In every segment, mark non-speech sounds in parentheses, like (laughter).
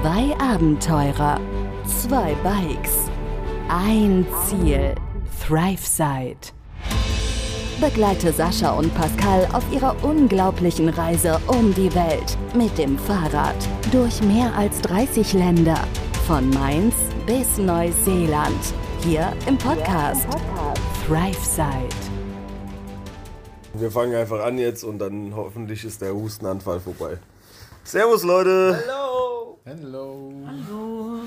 Zwei Abenteurer, zwei Bikes, ein Ziel. ThriveSide. Begleite Sascha und Pascal auf ihrer unglaublichen Reise um die Welt mit dem Fahrrad durch mehr als 30 Länder. Von Mainz bis Neuseeland. Hier im Podcast ThriveSide. Wir fangen einfach an jetzt und dann hoffentlich ist der Hustenanfall vorbei. Servus Leute! Hello! Hallo.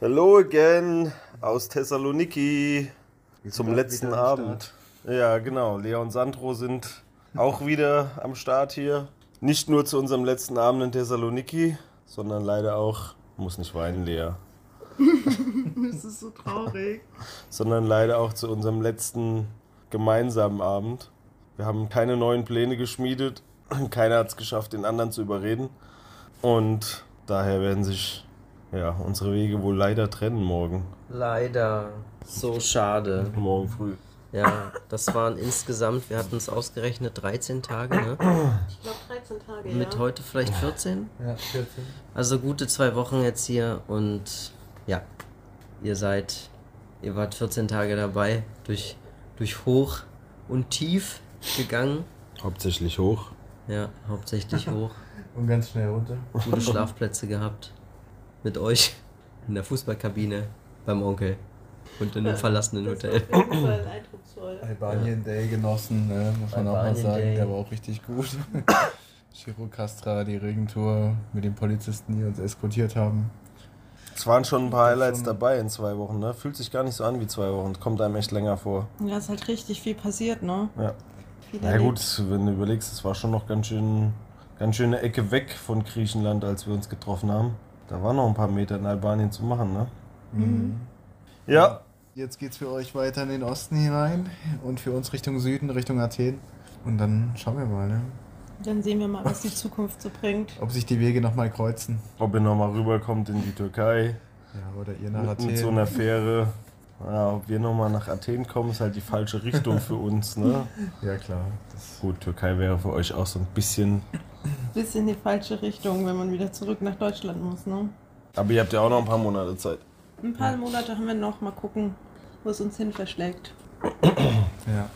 Hello again aus Thessaloniki zum letzten Abend. Ja, genau. Lea und Sandro sind auch wieder am Start hier. Nicht nur zu unserem letzten Abend in Thessaloniki, sondern leider auch, muss nicht weinen, Lea, (laughs) Das ist so traurig. sondern leider auch zu unserem letzten gemeinsamen Abend. Wir haben keine neuen Pläne geschmiedet. Keiner hat es geschafft, den anderen zu überreden. Und daher werden sich ja, unsere Wege wohl leider trennen morgen. Leider. So schade. Morgen früh. Ja, das waren insgesamt, wir hatten es ausgerechnet, 13 Tage, ne? Ich glaube 13 Tage, Mit ja. heute vielleicht 14. Ja, 14. Also gute zwei Wochen jetzt hier und ja, ihr seid, ihr wart 14 Tage dabei, durch, durch Hoch und Tief gegangen. Hauptsächlich hoch. Ja, hauptsächlich hoch. Und ganz schnell runter. Gute Schlafplätze gehabt. Mit euch in der Fußballkabine beim Onkel und in einem verlassenen Hotel. Auf jeden Fall eindrucksvoll. Albanien Day genossen, ne? muss man auch mal Albanien sagen. Day. Der war auch richtig gut. (coughs) Chiro Castra, die Regentour mit den Polizisten, die uns eskortiert haben. Es waren schon ein paar Highlights dabei in zwei Wochen, ne? Fühlt sich gar nicht so an wie zwei Wochen. Kommt einem echt länger vor. Ja, ist halt richtig viel passiert, ne? Ja. Viel Na erlebt. gut, wenn du überlegst, es war schon noch ganz schön, ganz schöne Ecke weg von Griechenland, als wir uns getroffen haben. Da waren noch ein paar Meter in Albanien zu machen, ne? Mhm. Ja. Jetzt geht's für euch weiter in den Osten hinein und für uns Richtung Süden, Richtung Athen. Und dann schauen wir mal, ne? Dann sehen wir mal, was die Zukunft so bringt. ob sich die Wege nochmal kreuzen. Ob ihr nochmal rüberkommt in die Türkei Ja, oder ihr nach mit, Athen. mit so einer Fähre. Ja, ob wir nochmal nach Athen kommen, ist halt die falsche Richtung für uns, ne? ja, klar. Das Gut, Türkei wäre für euch auch so ein bisschen. Bisschen die falsche Richtung, wenn man wieder zurück nach Deutschland muss, ne? Aber ihr habt ja auch noch ein paar Monate Zeit. Ein paar Monate haben wir noch. Mal gucken, wo es uns hin verschlägt. Ja.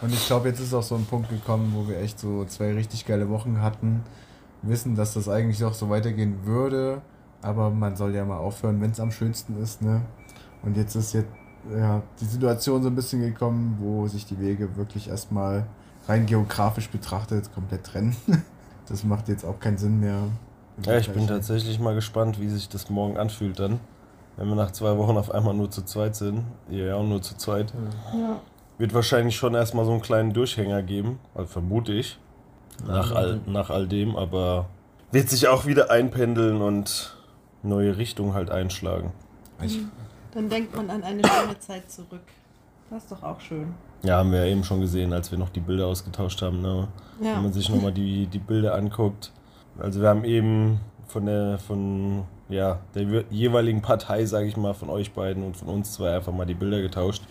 Und ich glaube, jetzt ist auch so ein Punkt gekommen, wo wir echt so zwei richtig geile Wochen hatten. Wissen, dass das eigentlich auch so weitergehen würde, aber man soll ja mal aufhören, wenn es am schönsten ist, ne? Und jetzt ist jetzt ja, die Situation so ein bisschen gekommen, wo sich die Wege wirklich erstmal rein geografisch betrachtet komplett trennen. (laughs) Das macht jetzt auch keinen Sinn mehr. Ja, ich bin tatsächlich mal gespannt, wie sich das morgen anfühlt dann. Wenn wir nach zwei Wochen auf einmal nur zu zweit sind. Ja auch nur zu zweit. Ja. Wird wahrscheinlich schon erstmal so einen kleinen Durchhänger geben. Also vermute ich. Nach all, nach all dem, aber wird sich auch wieder einpendeln und neue Richtung halt einschlagen. Ich, Dann denkt man an eine schöne Zeit zurück. Das ist doch auch schön. Ja, haben wir ja eben schon gesehen, als wir noch die Bilder ausgetauscht haben. Ne? Wenn Ja. man sich nochmal die, die Bilder anguckt. Also wir haben eben von der von ja, der je- jeweiligen Partei, sage ich mal, von euch beiden und von uns zwei einfach mal die Bilder getauscht.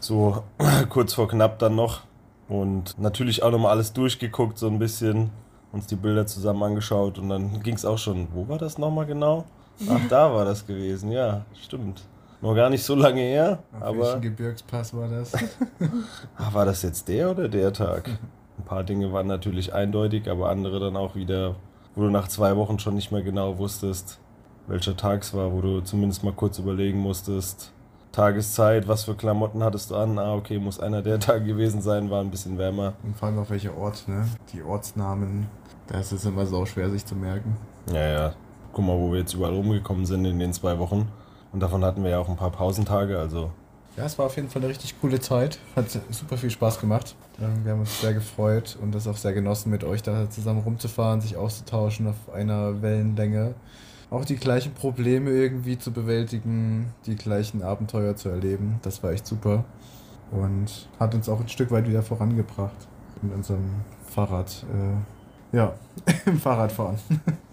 So (clears throat) kurz vor knapp dann noch. Und natürlich auch nochmal alles durchgeguckt, so ein bisschen. Uns die Bilder zusammen angeschaut und dann ging es auch schon. Wo war das nochmal genau? Ach, da war das gewesen, ja, stimmt. Noch gar nicht so lange her, auf aber. welchem Gebirgspass war das? (laughs) Ah, war das jetzt der oder der Tag? (laughs) Ein paar Dinge waren natürlich eindeutig, aber andere dann auch wieder, wo du nach zwei Wochen schon nicht mehr genau wusstest, welcher Tag es war, wo du zumindest mal kurz überlegen musstest. Tageszeit, was für Klamotten hattest du an? Ah, okay, muss einer der (laughs) Tage gewesen sein, war ein bisschen wärmer. Und vor allem auf welcher Ort, ne? Die Ortsnamen, da ist es immer so schwer sich zu merken. Ja, ja. Guck mal, wo wir jetzt überall rumgekommen sind in den zwei Wochen. Und davon hatten wir ja auch ein paar Pausentage, also Ja, es war auf jeden Fall eine richtig coole Zeit. Hat super viel Spaß gemacht. Ähm, Wir haben uns sehr gefreut und das auch sehr genossen, mit euch da zusammen rumzufahren, sich auszutauschen auf einer Wellenlänge. Auch die gleichen Probleme irgendwie zu bewältigen, die gleichen Abenteuer zu erleben. Das war echt super. Und hat uns auch ein Stück weit wieder vorangebracht in unserem Fahrrad. Äh, ja, (laughs) im Fahrradfahren.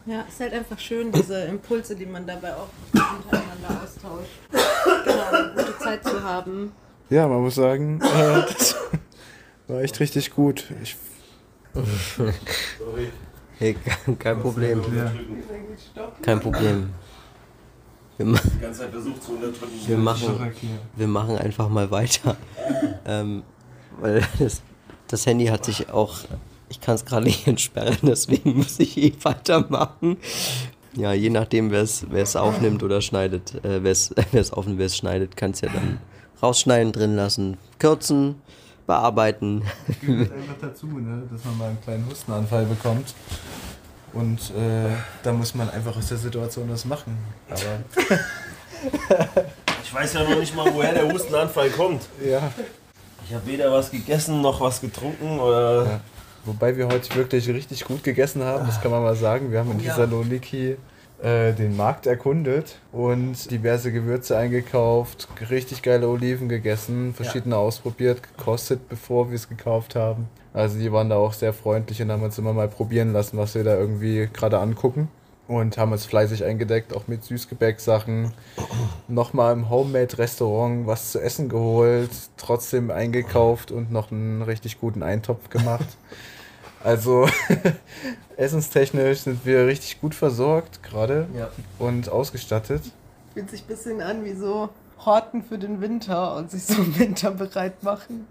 Ja, ist halt einfach schön, diese Impulse, die man dabei auch untereinander austauscht. Genau, eine gute Zeit zu haben. Ja, man muss sagen, äh, das war echt richtig gut. Ich, Sorry. Hey, kein Problem. Ja. Kein Problem. Wir, ma Die ganze Zeit versucht zu unterdrücken. wir, machen, wir machen einfach mal weiter. Ähm, weil das, das Handy hat sich auch. Ich kann es gerade nicht (laughs) entsperren, deswegen muss ich eh weitermachen. Ja, je nachdem, wer es aufnimmt oder schneidet, äh, wer (laughs) es aufnimmt, wer es schneidet, kann es ja dann rausschneiden, drin lassen, kürzen, bearbeiten. gehört einfach dazu, ne? dass man mal einen kleinen Hustenanfall bekommt. Und äh, da muss man einfach aus der Situation das machen. Aber (laughs) Ich weiß ja noch nicht mal, woher der Hustenanfall kommt. ja. Ich habe weder was gegessen noch was getrunken oder. Ja. Wobei wir heute wirklich richtig gut gegessen haben, das kann man mal sagen. Wir haben in Ja. Thessaloniki äh, den Markt erkundet und diverse Gewürze eingekauft, richtig geile Oliven gegessen, verschiedene ausprobiert, gekostet, bevor wir es gekauft haben. Also die waren da auch sehr freundlich und haben uns immer mal probieren lassen, was wir da irgendwie gerade angucken. Und haben uns fleißig eingedeckt, auch mit Süßgebäcksachen. (clears throat) Nochmal im Homemade-Restaurant was zu essen geholt, trotzdem eingekauft und noch einen richtig guten Eintopf gemacht. (laughs) Also (laughs) essenstechnisch sind wir richtig gut versorgt gerade Ja. und ausgestattet. Fühlt sich ein bisschen an wie so Horten für den Winter und sich so im Winter bereit machen.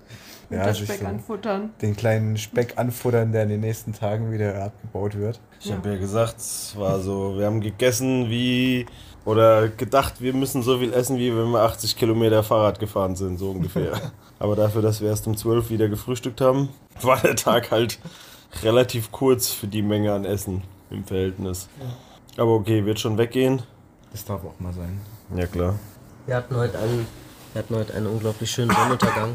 Ja, Winterspeck sich so- anfuttern. Den kleinen Speck anfuttern, der in den nächsten Tagen wieder abgebaut wird. Ich habe ja gesagt, es war so, wir haben gegessen wie. Oder gedacht, wir müssen so viel essen, wie wenn wir 80 Kilometer Fahrrad gefahren sind, so ungefähr. (laughs) Aber dafür, dass wir erst um 12 wieder gefrühstückt haben, war der Tag halt relativ kurz für die Menge an Essen im Verhältnis. Aber okay, wird schon weggehen. Das darf auch mal sein. Ja, klar. Wir hatten heute einen, wir hatten heute einen unglaublich schönen Sonnenuntergang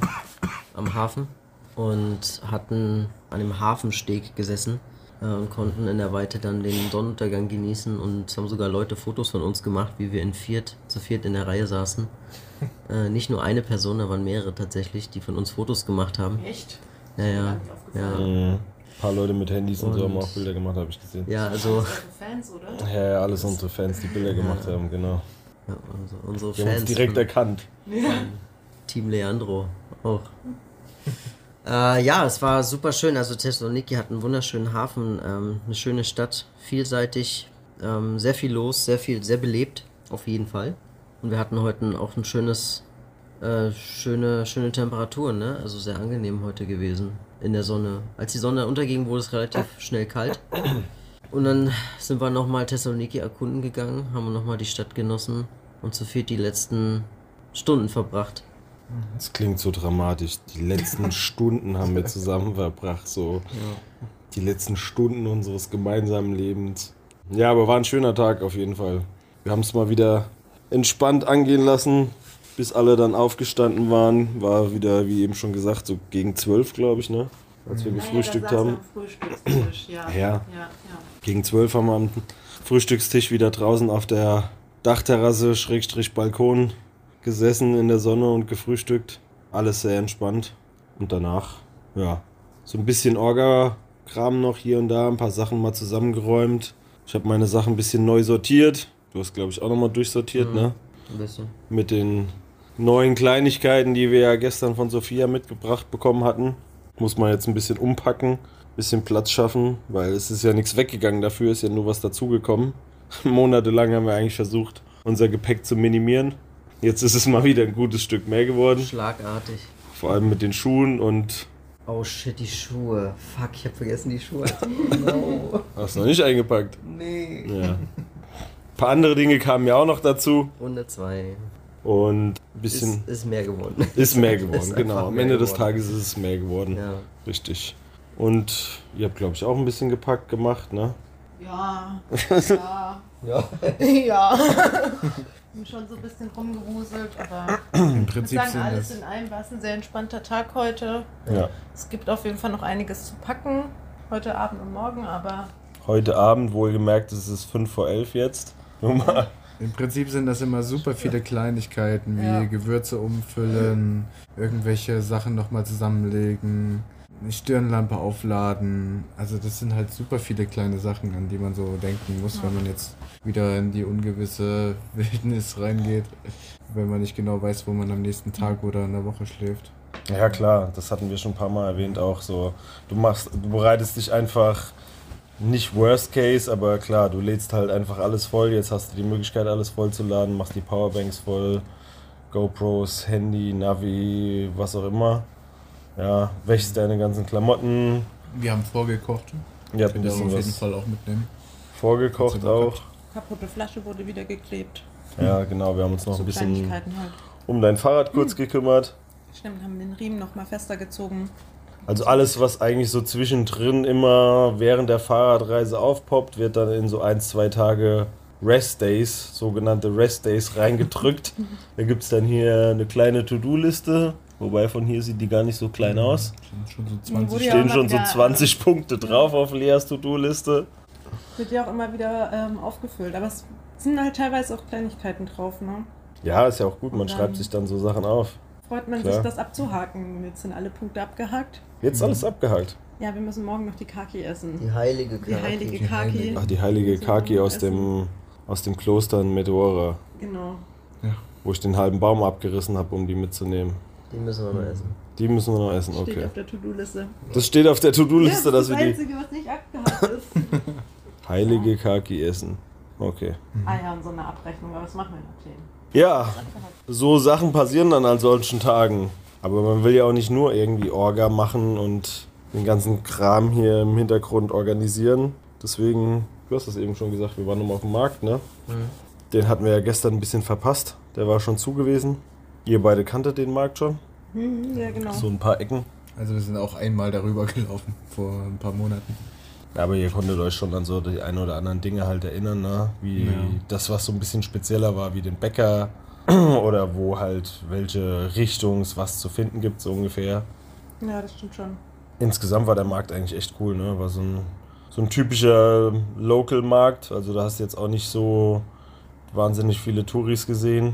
am Hafen und hatten an dem Hafensteg gesessen äh, und konnten in der Weite dann den Sonnenuntergang genießen und es haben sogar Leute Fotos von uns gemacht, wie wir in viert, zu viert in der Reihe saßen. (laughs) Äh, nicht nur eine Person, da waren mehrere tatsächlich, die von uns Fotos gemacht haben. Echt? Ja, ja, ja. Mhm. Ein paar Leute mit Handys und, so haben Und- auch Bilder gemacht, habe ich gesehen. Ja, also Eure Fans, oder? Ja, ja, alles unsere Fans, die Bilder gemacht haben, genau. ja, also unsere Die haben uns Fans. direkt erkannt. Team Leandro auch. (laughs) äh, ja, es war super schön. Also Thessaloniki hat einen wunderschönen Hafen, ähm, eine schöne Stadt, vielseitig, ähm, sehr viel los, sehr viel, sehr belebt, auf jeden Fall. Und wir hatten heute auch ein schönes, äh, schöne, schöne Temperaturen, ne? Also sehr angenehm heute gewesen in der Sonne. Als die Sonne unterging, wurde es relativ schnell kalt. Und dann sind wir nochmal Thessaloniki erkunden gegangen, haben nochmal die Stadt genossen und zu viert die letzten Stunden verbracht. Das klingt so dramatisch. Die letzten (laughs) Stunden haben wir zusammen verbracht, so die letzten Stunden unseres gemeinsamen Lebens. Ja, aber war ein schöner Tag auf jeden Fall. Wir haben es mal wieder entspannt angehen lassen, bis alle dann aufgestanden waren. War wieder, wie eben schon gesagt, so gegen zwölf, glaube ich, ne? Als wir gefrühstückt haben. Am Frühstückstisch, ja. (clears throat) Ja. ja, ja. Gegen zwölf haben wir am Frühstückstisch wieder draußen auf der Dachterrasse, Schrägstrich Balkon gesessen in der Sonne und gefrühstückt. Alles sehr entspannt. Und danach, ja, so ein bisschen Orga-Kram noch hier und da, ein paar Sachen mal zusammengeräumt. Ich habe meine Sachen ein bisschen neu sortiert. Du hast, glaube ich, auch nochmal durchsortiert, Mhm. ne? Ein bisschen. Mit den neuen Kleinigkeiten, die wir ja gestern von Sophia mitgebracht bekommen hatten. Muss man jetzt ein bisschen umpacken, bisschen Platz schaffen, weil es ist ja nichts weggegangen dafür, ist ja nur was dazugekommen. (laughs) Monatelang haben wir eigentlich versucht, unser Gepäck zu minimieren. Jetzt ist es mal wieder ein gutes Stück mehr geworden. Schlagartig. Vor allem mit den Schuhen und Oh shit, die Schuhe. Fuck, ich hab vergessen die Schuhe. (laughs) No. hast noch nicht eingepackt. Nee. Ja. Ein paar andere Dinge kamen ja auch noch dazu Runde 2. und ein Ist, bisschen ist mehr geworden. ist, mehr geworden. (laughs) Ist genau, am Ende des geworden. Tages ist es mehr geworden. Ja. Richtig. Und ihr habt, glaube ich, auch ein bisschen gepackt gemacht, ne? Ja, ja, (laughs) Ja. ja. Bin schon so ein bisschen rumgewuselt, aber Im ich Prinzip sagen, alles in allem war es ein sehr entspannter Tag heute. Ja. Es gibt auf jeden Fall noch einiges zu packen, heute Abend und morgen, aber Heute Abend, wohlgemerkt, es ist 5 vor 11 jetzt. Nur mal. Im Prinzip sind das immer super viele Kleinigkeiten, wie Ja. Gewürze umfüllen, irgendwelche Sachen nochmal zusammenlegen, eine Stirnlampe aufladen. Also das sind halt super viele kleine Sachen, an die man so denken muss, wenn man jetzt wieder in die ungewisse (laughs) Wildnis reingeht, wenn man nicht genau weiß, wo man am nächsten Tag oder in der Woche schläft. Ja klar, das hatten wir schon ein paar Mal erwähnt auch so. Du machst, du bereitest dich einfach nicht Worst Case, aber klar, du lädst halt einfach alles voll. Jetzt hast du die Möglichkeit, alles voll zu laden, machst die Powerbanks voll, GoPros, Handy, Navi, was auch immer. Ja, wäschst deine ganzen Klamotten. Wir haben vorgekocht. Habt ein bisschen auf jeden Fall auch mitnehmen. vorgekocht auch. Kaputte Flasche wurde wieder geklebt. Ja, genau, wir haben uns noch so ein bisschen halt. um dein Fahrrad kurz gekümmert. Stimmt, haben den Riemen noch mal fester gezogen. Also alles, was eigentlich so zwischendrin immer während der Fahrradreise aufpoppt, wird dann in so ein, zwei Tage Rest Days, sogenannte Rest Days, reingedrückt. (laughs) da gibt es dann hier eine kleine To-Do-Liste, wobei von hier sieht die gar nicht so klein aus. Sind schon so Wurde 20 ja Stehen schon so wieder- 20 Punkte drauf auf Leas To-Do-Liste. Wird ja auch immer wieder ähm, aufgefüllt. Aber es sind halt teilweise auch Kleinigkeiten drauf, ne? Ja, ist ja auch gut, man schreibt sich dann so Sachen auf. Freut man Klar. sich, das abzuhaken. Jetzt sind alle Punkte abgehakt. Jetzt alles abgehakt. Ja, wir müssen morgen noch die Kaki essen. Die heilige Die Kaki. heilige die Kaki. heilige. Ach, die heilige Kaki aus Essen. dem, aus dem Kloster in Meteora, Genau. wo ich den halben Baum abgerissen habe, um die mitzunehmen. Die müssen wir noch essen. Die müssen wir noch essen, Steht okay. auf der To-Do-Liste. Das steht auf der To-Do-Liste, ja, dass das wir ist das die Einzige, was nicht abgehakt ist. (laughs) heilige Kaki essen. Okay. ah ja, und so eine Abrechnung. Aber das machen wir natürlich. Ja, so Sachen passieren dann an solchen Tagen. Aber man will ja auch nicht nur irgendwie Orga machen und den ganzen Kram hier im Hintergrund organisieren. Deswegen, du hast das eben schon gesagt, wir waren nochmal auf dem Markt, ne? Den hatten wir ja gestern ein bisschen verpasst. Der war schon zu gewesen. Ihr beide kanntet den Markt schon. Mhm, ja, genau. So ein paar Ecken. Also wir sind auch einmal darüber (laughs) gelaufen vor ein paar Monaten. Ja, aber ihr konntet euch schon an so die ein oder anderen Dinge halt erinnern, ne? Wie Ja. das, was so ein bisschen spezieller war, wie den Bäcker (clears throat) oder wo halt welche Richtungs was zu finden gibt, so ungefähr. Ja, das stimmt schon. Insgesamt war der Markt eigentlich echt cool, ne? War so ein, so ein typischer Local-Markt. Also da hast du jetzt auch nicht so wahnsinnig viele Touris gesehen.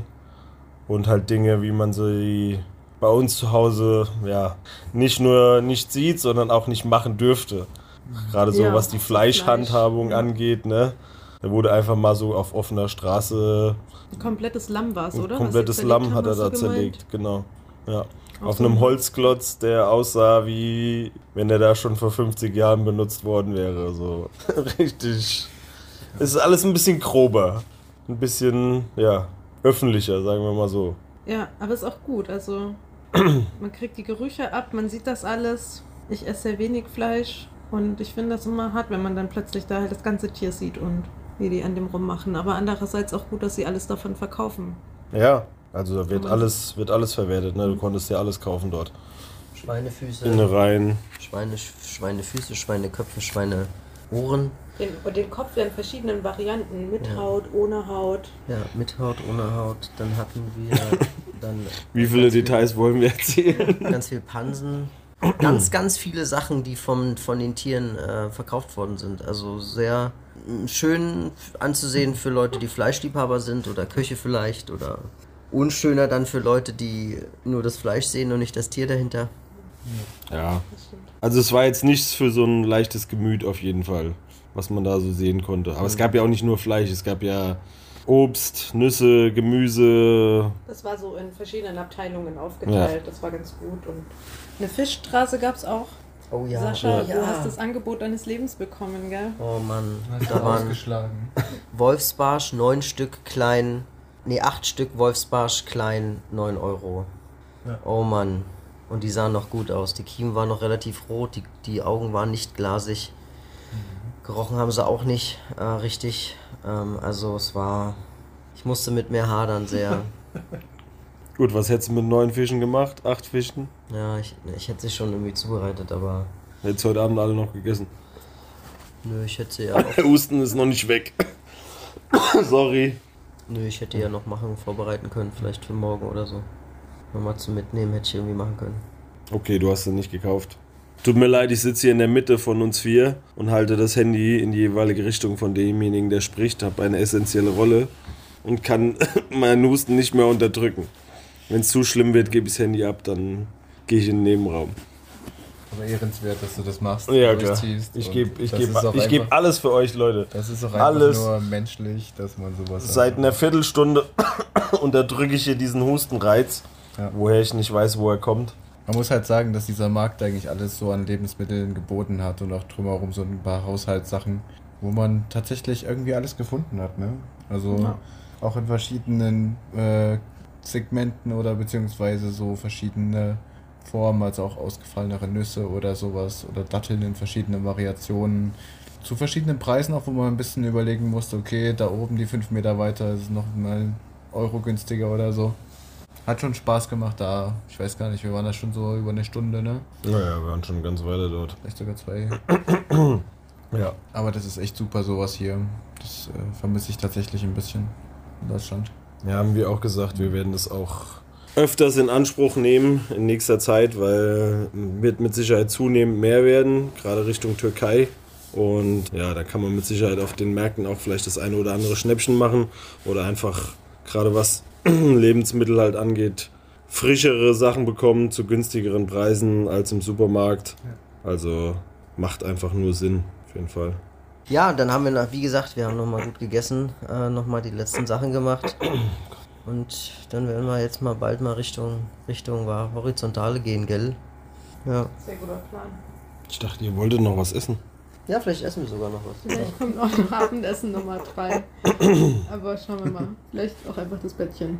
Und halt Dinge, wie man sie bei uns zu Hause ja nicht nur nicht sieht, sondern auch nicht machen dürfte. Gerade so Ja, was die Fleischhandhabung Fleisch, angeht, ne? Da wurde einfach mal so auf offener Straße Ein komplettes Lamm war es, ein oder? komplettes Was sie Lamm zerlegt hat er da du gemeint? zerlegt, genau. Ja. Auf Auf so einem einem- Holzklotz, der aussah wie wenn er da schon vor 50 Jahren benutzt worden wäre. So (laughs) richtig. Es ist alles ein bisschen grober. Ein bisschen, ja, öffentlicher, sagen wir mal so. Ja, aber ist auch gut. Also, man kriegt die Gerüche ab, man sieht das alles. Ich esse sehr wenig Fleisch und ich finde das immer hart, wenn man dann plötzlich da halt das ganze Tier sieht und wie die an dem rummachen. Aber andererseits auch gut, dass sie alles davon verkaufen. Ja, also da wird Aber- alles, wird alles verwertet, ne? Du konntest ja alles kaufen dort. Schweinefüße, Innereien. Schweine, Schweinefüße, Schweineköpfe, Schweineohren. Den, und den Kopf in verschiedenen Varianten. Mit Ja. Haut, ohne Haut. Ja, mit Haut, ohne Haut. Dann hatten wir (laughs) dann Wie viele ganz viel- Details wollen wir erzählen? ganz viel Pansen. Ganz, ganz viele Sachen, die vom, von den Tieren äh, verkauft worden sind. Also sehr schön anzusehen für Leute, die Fleischliebhaber sind oder Köche vielleicht oder unschöner dann für Leute, die nur das Fleisch sehen und nicht das Tier dahinter. Ja. Also es war jetzt nichts für so ein leichtes Gemüt auf jeden Fall, was man da so sehen konnte. Aber es gab ja auch nicht nur Fleisch, es gab ja Obst, Nüsse, Gemüse. Das war so in verschiedenen Abteilungen aufgeteilt. Das war ganz gut. Und eine Fischstraße gab es auch. Oh ja, Sascha, ja. du hast das Angebot deines Lebens bekommen, gell? Oh Mann, da waren ausgeschlagen. Wolfsbarsch, neun Stück klein, nee, acht Stück Wolfsbarsch klein, neun Euro. Ja. Oh Mann. Und die sahen noch gut aus. Die Kiemen waren noch relativ rot, die, die Augen waren nicht glasig. Gerochen haben sie auch nicht äh, richtig. Ähm, also es war. Ich musste mit mir hadern sehr. (laughs) Gut, was hättest du mit neun Fischen gemacht? Acht Fischen? ja, ich, ich hätte sie schon irgendwie zubereitet, aber Hättest heute Abend alle noch gegessen. nö, ich hätte sie ja (laughs) auch, Der Husten ist noch nicht weg. (coughs) Sorry. nö, ich hätte ja noch machen, vorbereiten können, vielleicht für morgen oder so. Nochmal zum Mitnehmen hätte ich irgendwie machen können. Okay, du hast sie nicht gekauft. Tut mir leid, ich sitze hier in der Mitte von uns vier und halte das Handy in die jeweilige Richtung von demjenigen, der spricht, habe eine essentielle Rolle und kann (laughs) meinen Husten nicht mehr unterdrücken. Wenn es zu schlimm wird, gebe ich das Handy ab, dann gehe ich in den Nebenraum. Aber ehrenswert, dass du das machst. Ja, klar. Ich gebe ich geb, ich geb alles für euch, Leute. Das ist auch einfach alles. nur menschlich, dass man sowas Seit einer Viertelstunde (coughs) unterdrücke ich hier diesen Hustenreiz, Ja. woher ich nicht weiß, wo er kommt. Man muss halt sagen, dass dieser Markt eigentlich alles so an Lebensmitteln geboten hat und auch drumherum so ein paar Haushaltssachen, wo man tatsächlich irgendwie alles gefunden hat. Ne? Also Ja. auch in verschiedenen äh, Segmenten oder beziehungsweise so verschiedene Formen, also auch ausgefallenere Nüsse oder sowas oder Datteln in verschiedenen Variationen. Zu verschiedenen Preisen auch, wo man ein bisschen überlegen musste, okay, da oben die 5 Meter weiter ist es noch mal ein Euro günstiger oder so. Hat schon Spaß gemacht da. Ich weiß gar nicht, wir waren da schon so über eine Stunde, ne? Naja, wir waren schon eine ganze Weile dort. Vielleicht sogar zwei. (clears throat) Ja. Aber das ist echt super, sowas hier. Das äh, vermisse ich tatsächlich ein bisschen in Deutschland. Ja, haben wir auch gesagt, wir werden das auch öfters in Anspruch nehmen in nächster Zeit, weil wird mit Sicherheit zunehmend mehr werden, gerade Richtung Türkei. Und ja, da kann man mit Sicherheit auf den Märkten auch vielleicht das eine oder andere Schnäppchen machen oder einfach gerade was (clears throat) Lebensmittel halt angeht, frischere Sachen bekommen zu günstigeren Preisen als im Supermarkt. Also macht einfach nur Sinn, auf jeden Fall. Ja, dann haben wir, noch, wie gesagt, wir haben nochmal gut gegessen, äh, nochmal die letzten Sachen gemacht. Und dann werden wir jetzt mal bald mal Richtung, Richtung war Horizontale gehen, gell? Ja. Sehr guter Plan. Ich dachte, ihr wolltet noch was essen. Ja, vielleicht essen wir sogar noch was. Vielleicht kommt auch noch Abendessen Nummer 3. Aber schauen wir mal. Vielleicht auch einfach das Bettchen.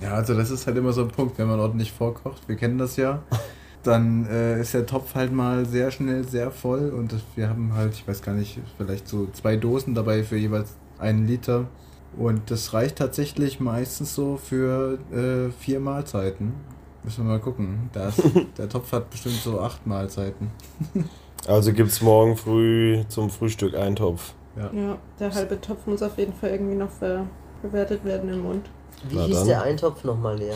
Ja, also das ist halt immer so ein Punkt, wenn man ordentlich vorkocht. Wir kennen das ja. (laughs) Dann äh, ist der Topf halt mal sehr schnell sehr voll und das, wir haben halt, ich weiß gar nicht, vielleicht so zwei Dosen dabei für jeweils einen Liter. Und das reicht tatsächlich meistens so für äh, vier Mahlzeiten. Müssen wir mal gucken. Da ist, (laughs) der Topf hat bestimmt so acht Mahlzeiten. (laughs) Also gibt es morgen früh zum Frühstück Eintopf. Ja. Ja, der halbe Topf muss auf jeden Fall irgendwie noch ver bewertet werden im Mund. Wie Na hieß dann. der Eintopf nochmal leer?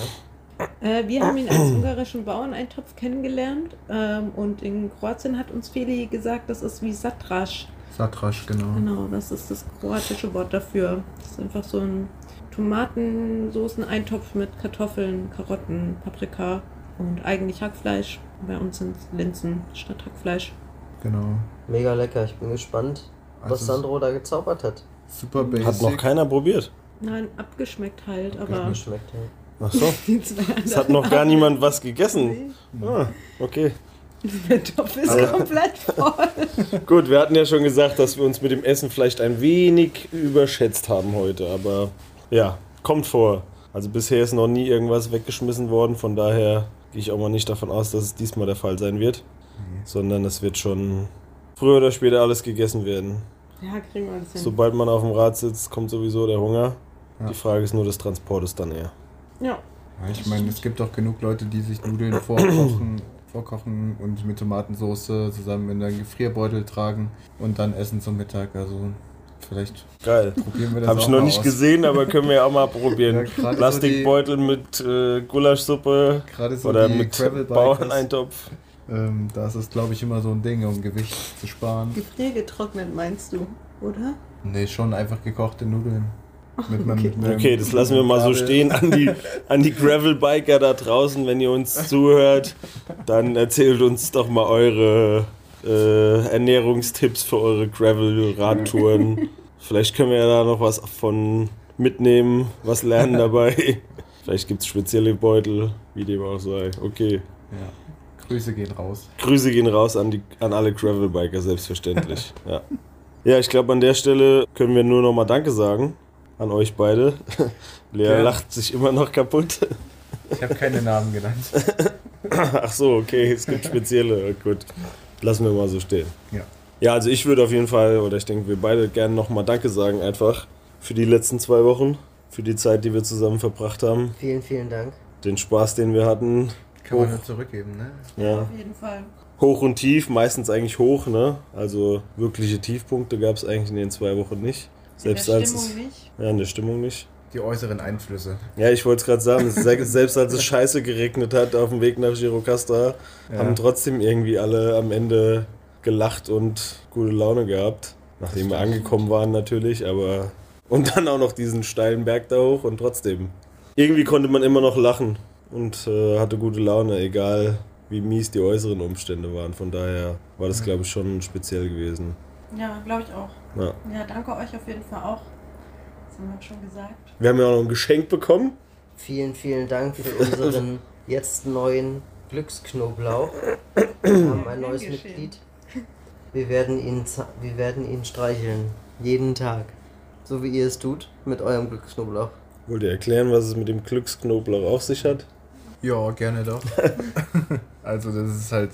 Äh, wir haben ihn als ungarischen Bauerneintopf kennengelernt ähm, und in Kroatien hat uns Feli gesagt, das ist wie Satrasch. Satrasch, genau. Genau, das ist das kroatische Wort dafür. Das ist einfach so ein Tomatensoßen-Eintopf mit Kartoffeln, Karotten, Paprika und eigentlich Hackfleisch. Bei uns sind es Linsen statt Hackfleisch. Genau. Mega lecker, ich bin gespannt, was Also- Sandro da gezaubert hat. Super basic. Hat noch keiner probiert. Nein, abgeschmeckt halt, aber Geschmeckt hat. Ach so. (laughs) Es hat noch gar niemand was gegessen. Nee, Ah, okay. Der Topf ist Aber- komplett voll. (laughs) Gut, wir hatten ja schon gesagt, dass wir uns mit dem Essen vielleicht ein wenig überschätzt haben heute, aber ja, kommt vor. Also bisher ist noch nie irgendwas weggeschmissen worden, von daher gehe ich auch mal nicht davon aus, dass es diesmal der Fall sein wird, sondern es wird schon früher oder später alles gegessen werden. Ja, kriegen wir das hin. Sobald man auf dem Rad sitzt, kommt sowieso der Hunger. Ja. Die Frage ist nur des Transportes dann eher. Ja, Ja, ich meine, es gibt auch genug Leute, die sich Nudeln (clears throat) vorkochen, vorkochen und mit Tomatensauce zusammen in einen Gefrierbeutel tragen und dann essen zum Mittag. Also vielleicht Geil. probieren wir das Habe auch ich noch mal nicht aus. gesehen, aber können wir ja auch mal probieren. (laughs) Ja, gerade so Plastikbeutel mit äh, Gulaschsuppe Gerade so oder die mit Bauerneintopf. Ähm, da ist es, glaube ich, immer so ein Ding, um Gewicht zu sparen. gefriergetrocknet meinst du, oder? Nee, schon einfach gekochte Nudeln. Mit meinem- mit Okay, das lassen wir mal so stehen an die, an die Gravel-Biker da draußen. Wenn ihr uns zuhört, dann erzählt uns doch mal eure äh, Ernährungstipps für eure Gravel-Radtouren. Vielleicht können wir ja da noch was von mitnehmen, was lernen dabei. (laughs) Vielleicht gibt es spezielle Beutel, wie dem auch sei. Okay. Ja. Grüße gehen raus. Grüße gehen raus an, die, an alle Gravel-Biker, selbstverständlich. (laughs) Ja, ja ich glaube, an der Stelle können wir nur noch mal Danke sagen an euch beide. (laughs) Lea Ja. lacht sich immer noch kaputt. Ich habe keine Namen genannt. (laughs) Ach so, okay, es gibt spezielle. Gut, lassen wir mal so stehen. Ja. Ja, also ich würde auf jeden Fall, oder ich denke, wir beide gerne noch mal Danke sagen einfach für die letzten zwei Wochen, für die Zeit, die wir zusammen verbracht haben, Vielen, vielen Dank. den Spaß, den wir hatten. Kann man Hoch. nur zurückgeben, ne? Ja. Auf jeden Fall. Hoch und tief, meistens eigentlich hoch, ne? Also wirkliche Tiefpunkte gab es eigentlich in den zwei Wochen nicht. Selbst in der als Stimmung es, nicht. ja, in der Stimmung nicht. Die äußeren Einflüsse. Ja, ich wollte es gerade sagen, selbst als es scheiße geregnet hat auf dem Weg nach Girocasta, Ja. haben trotzdem irgendwie alle am Ende gelacht und gute Laune gehabt. Nachdem wir angekommen waren natürlich, aber. Und dann auch noch diesen steilen Berg da hoch und trotzdem. Irgendwie konnte man immer noch lachen und äh, hatte gute Laune, egal wie mies die äußeren Umstände waren. Von daher war das, glaube ich, schon speziell gewesen. Ja, glaube ich auch. Ja. Ja, danke euch auf jeden Fall auch. Das haben wir schon gesagt. Wir haben ja auch noch ein Geschenk bekommen. Vielen, vielen Dank für unseren (laughs) jetzt neuen Glücksknoblauch. Wir haben ein neues. Mitglied. Wir werden, ihn, wir werden ihn streicheln. Jeden Tag. So wie ihr es tut mit eurem Glücksknoblauch. Wollt ihr erklären, was es mit dem Glücksknoblauch auf sich hat? Ja, gerne doch. (laughs) also das ist halt,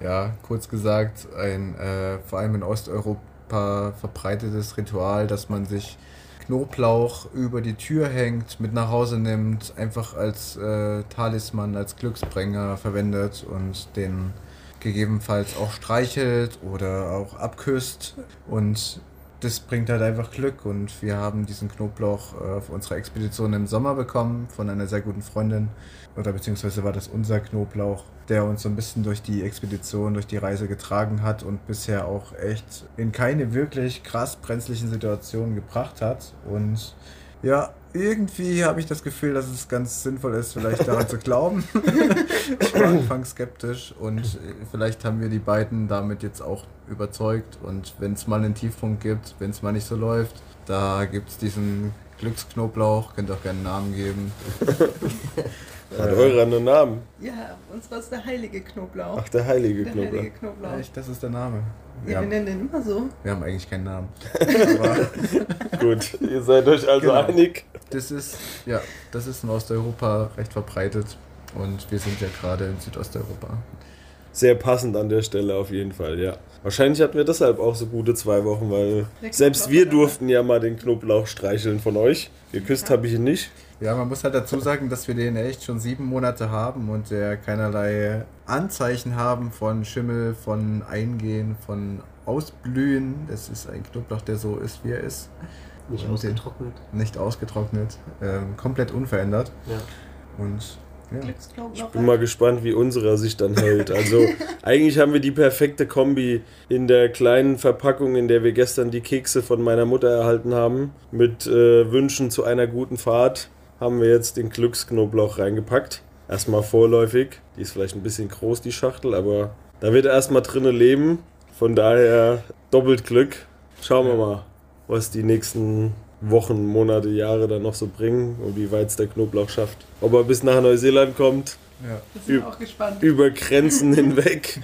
ja, kurz gesagt, ein äh, vor allem in Osteuropa verbreitetes Ritual, dass man sich Knoblauch über die Tür hängt, mit nach Hause nimmt, einfach als äh, Talisman, als Glücksbringer verwendet und den gegebenenfalls auch streichelt oder auch abküsst und das bringt halt einfach Glück und wir haben diesen Knoblauch äh, auf unserer Expedition im Sommer bekommen von einer sehr guten Freundin oder beziehungsweise war das unser Knoblauch, der uns so ein bisschen durch die Expedition, durch die Reise getragen hat und bisher auch echt in keine wirklich krass brenzlichen Situationen gebracht hat. Und ja, irgendwie habe ich das Gefühl, dass es ganz sinnvoll ist, vielleicht daran zu glauben. (laughs) ich war anfangs skeptisch und äh, vielleicht haben wir die beiden damit jetzt auch überzeugt. Und wenn es mal einen Tiefpunkt gibt, wenn es mal nicht so läuft, da gibt es diesen Glücksknoblauch, könnt ihr auch gerne einen Namen geben. (laughs) Hat eurer einen Namen? Ja, uns war es der heilige Knoblauch. Ach, der heilige der Knoblauch. heilige Knoblauch. Echt, das ist der Name. Wir Ja, wir haben, nennen den immer so. wir haben eigentlich keinen Namen. (laughs) Gut, ihr seid euch also Genau. einig. das ist, ja, das ist in Osteuropa recht verbreitet und wir sind ja gerade in Südosteuropa. Sehr passend an der Stelle auf jeden Fall, ja. Wahrscheinlich hatten wir deshalb auch so gute zwei Wochen, weil selbst wir durften ja mal den Knoblauch streicheln von euch. Geküsst habe ich ihn nicht. Ja, man muss halt dazu sagen, dass wir den echt schon sieben Monate haben und der keinerlei Anzeichen haben von Schimmel, von Eingehen, von Ausblühen. Das ist ein Knoblauch, der so ist, wie er ist. Nicht ausgetrocknet. Nicht ausgetrocknet, ähm, komplett unverändert. Ja. Und ja, Glücksknoblauch. Bin mal gespannt, wie unserer sich dann hält. Also (laughs) eigentlich haben wir die perfekte Kombi in der kleinen Verpackung, in der wir gestern die Kekse von meiner Mutter erhalten haben. Mit äh, Wünschen zu einer guten Fahrt haben wir jetzt den Glücksknoblauch reingepackt. Erstmal vorläufig. Die ist vielleicht ein bisschen groß, die Schachtel, aber da wird er erstmal drinnen leben. Von daher doppelt Glück. Schauen wir mal, was die nächsten Wochen, Monate, Jahre dann noch so bringen und wie weit es der Knoblauch schafft. Ob er bis nach Neuseeland kommt, ja. Wir sind auch gespannt. über Grenzen (laughs) hinweg.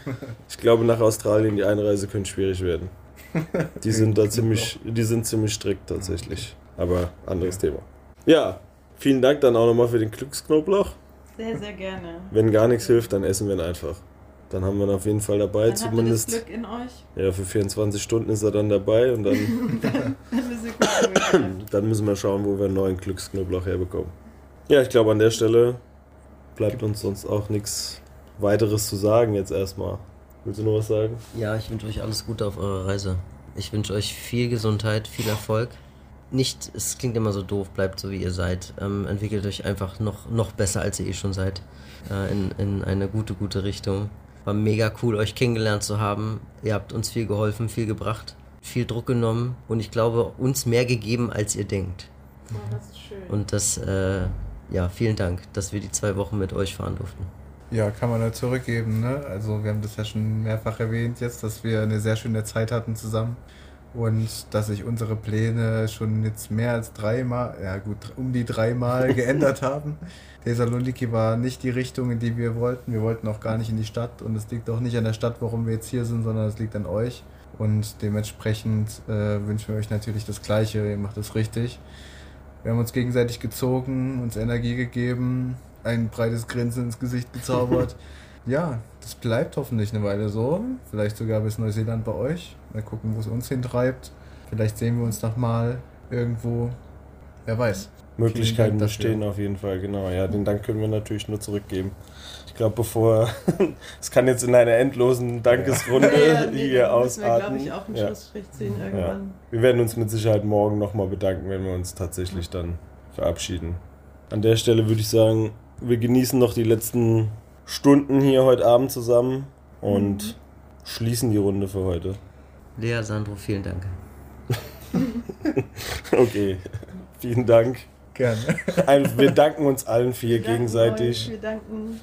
Ich glaube, nach Australien die Einreise könnte schwierig werden. Die sind da ziemlich, die sind ziemlich strikt tatsächlich. Aber anderes Thema. Ja, vielen Dank dann auch nochmal für den Glücksknoblauch. Sehr, sehr gerne. Wenn gar nichts hilft, dann essen wir ihn einfach. Dann haben wir ihn auf jeden Fall dabei, Dann habt ihr das zumindest. Glück in euch. Ja, für 24 Stunden ist er dann dabei und dann, (laughs) (laughs) dann müssen wir schauen, wo wir einen neuen Glücksknoblauch herbekommen. Ja, ich glaube, an der Stelle bleibt uns sonst auch nichts weiteres zu sagen jetzt erstmal. Willst du noch was sagen? Ja, ich wünsche euch alles Gute auf eurer Reise. Ich wünsche euch viel Gesundheit, viel Erfolg. Nicht, es klingt immer so doof, bleibt so wie ihr seid. Ähm, entwickelt euch einfach noch, noch besser, als ihr eh schon seid. Äh, in, in eine gute, gute Richtung. War mega cool, euch kennengelernt zu haben. Ihr habt uns viel geholfen, viel gebracht, viel Druck genommen und ich glaube, uns mehr gegeben, als ihr denkt. Oh, das ist schön. Und das, äh, ja, vielen Dank, dass wir die zwei Wochen mit euch fahren durften. Ja, kann man nur zurückgeben. Ne? Also wir haben das ja schon mehrfach erwähnt jetzt, dass wir eine sehr schöne Zeit hatten zusammen und dass sich unsere Pläne schon jetzt mehr als dreimal, ja gut, um die dreimal (laughs) geändert haben. Thessaloniki war nicht die Richtung, in die wir wollten. Wir wollten auch gar nicht in die Stadt und es liegt auch nicht an der Stadt, warum wir jetzt hier sind, sondern es liegt an euch. Und dementsprechend äh, wünschen wir euch natürlich das Gleiche. Ihr macht es richtig. Wir haben uns gegenseitig gezogen, uns Energie gegeben, ein breites Grinsen ins Gesicht gezaubert. (laughs) ja, das bleibt hoffentlich eine Weile so. Vielleicht sogar bis Neuseeland bei euch. Mal gucken, wo es uns hintreibt. Vielleicht sehen wir uns noch mal irgendwo. Wer weiß. Möglichkeiten bestehen auf jeden Fall, genau. Ja, den Dank können wir natürlich nur zurückgeben. Ich glaube, bevor (laughs) es kann jetzt in einer endlosen Dankesrunde Ja, nee, hier wir, ausarten. glaube ich, auch einen ja. Schlussstrich ziehen Ja. irgendwann. Wir werden uns mit Sicherheit morgen nochmal bedanken, wenn wir uns tatsächlich dann verabschieden. An der Stelle würde ich sagen, wir genießen noch die letzten Stunden hier heute Abend zusammen und Mhm. schließen die Runde für heute. Lea, Sandro, vielen Dank. (laughs) Okay, vielen Dank. Gerne. Wir danken uns allen vier Wir gegenseitig. euch, Wir danken.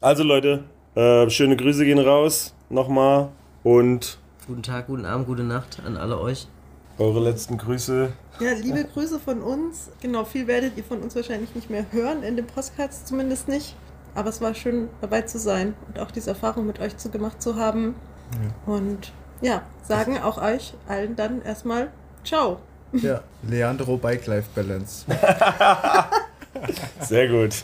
Also Leute, äh, schöne Grüße gehen raus nochmal und Guten Tag, guten Abend, gute Nacht an alle euch. eure letzten Grüße. Ja, liebe Grüße von uns. Genau, viel werdet ihr von uns wahrscheinlich nicht mehr hören, in dem Podcast zumindest nicht. Aber es war schön dabei zu sein und auch diese Erfahrung mit euch zu gemacht zu haben. Und ja, sagen auch euch allen dann erstmal Ciao. Ja, Leandro Bike Life Balance. (laughs) Sehr gut.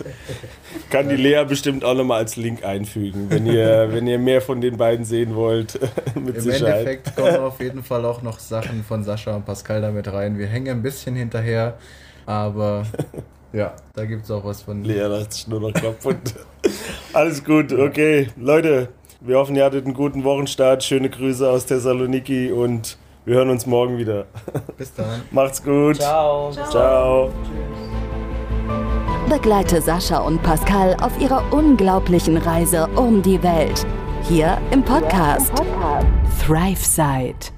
Kann die Lea bestimmt auch nochmal als Link einfügen, wenn ihr, wenn ihr mehr von den beiden sehen wollt. (laughs) Mit Im Sicherheit. Endeffekt kommen auf jeden Fall auch noch Sachen von Sascha und Pascal damit rein. Wir hängen ein bisschen hinterher, aber ja, da gibt es auch was von. Lea lacht sich nur noch kaputt. (laughs) Alles gut, okay. Leute, wir hoffen, ihr hattet einen guten Wochenstart. Schöne Grüße aus Thessaloniki und wir hören uns morgen wieder. (laughs) Bis dann. Macht's gut. Ciao. Ciao. Begleite Sascha und Pascal auf ihrer unglaublichen Reise um die Welt. Hier im Podcast ThriveSide.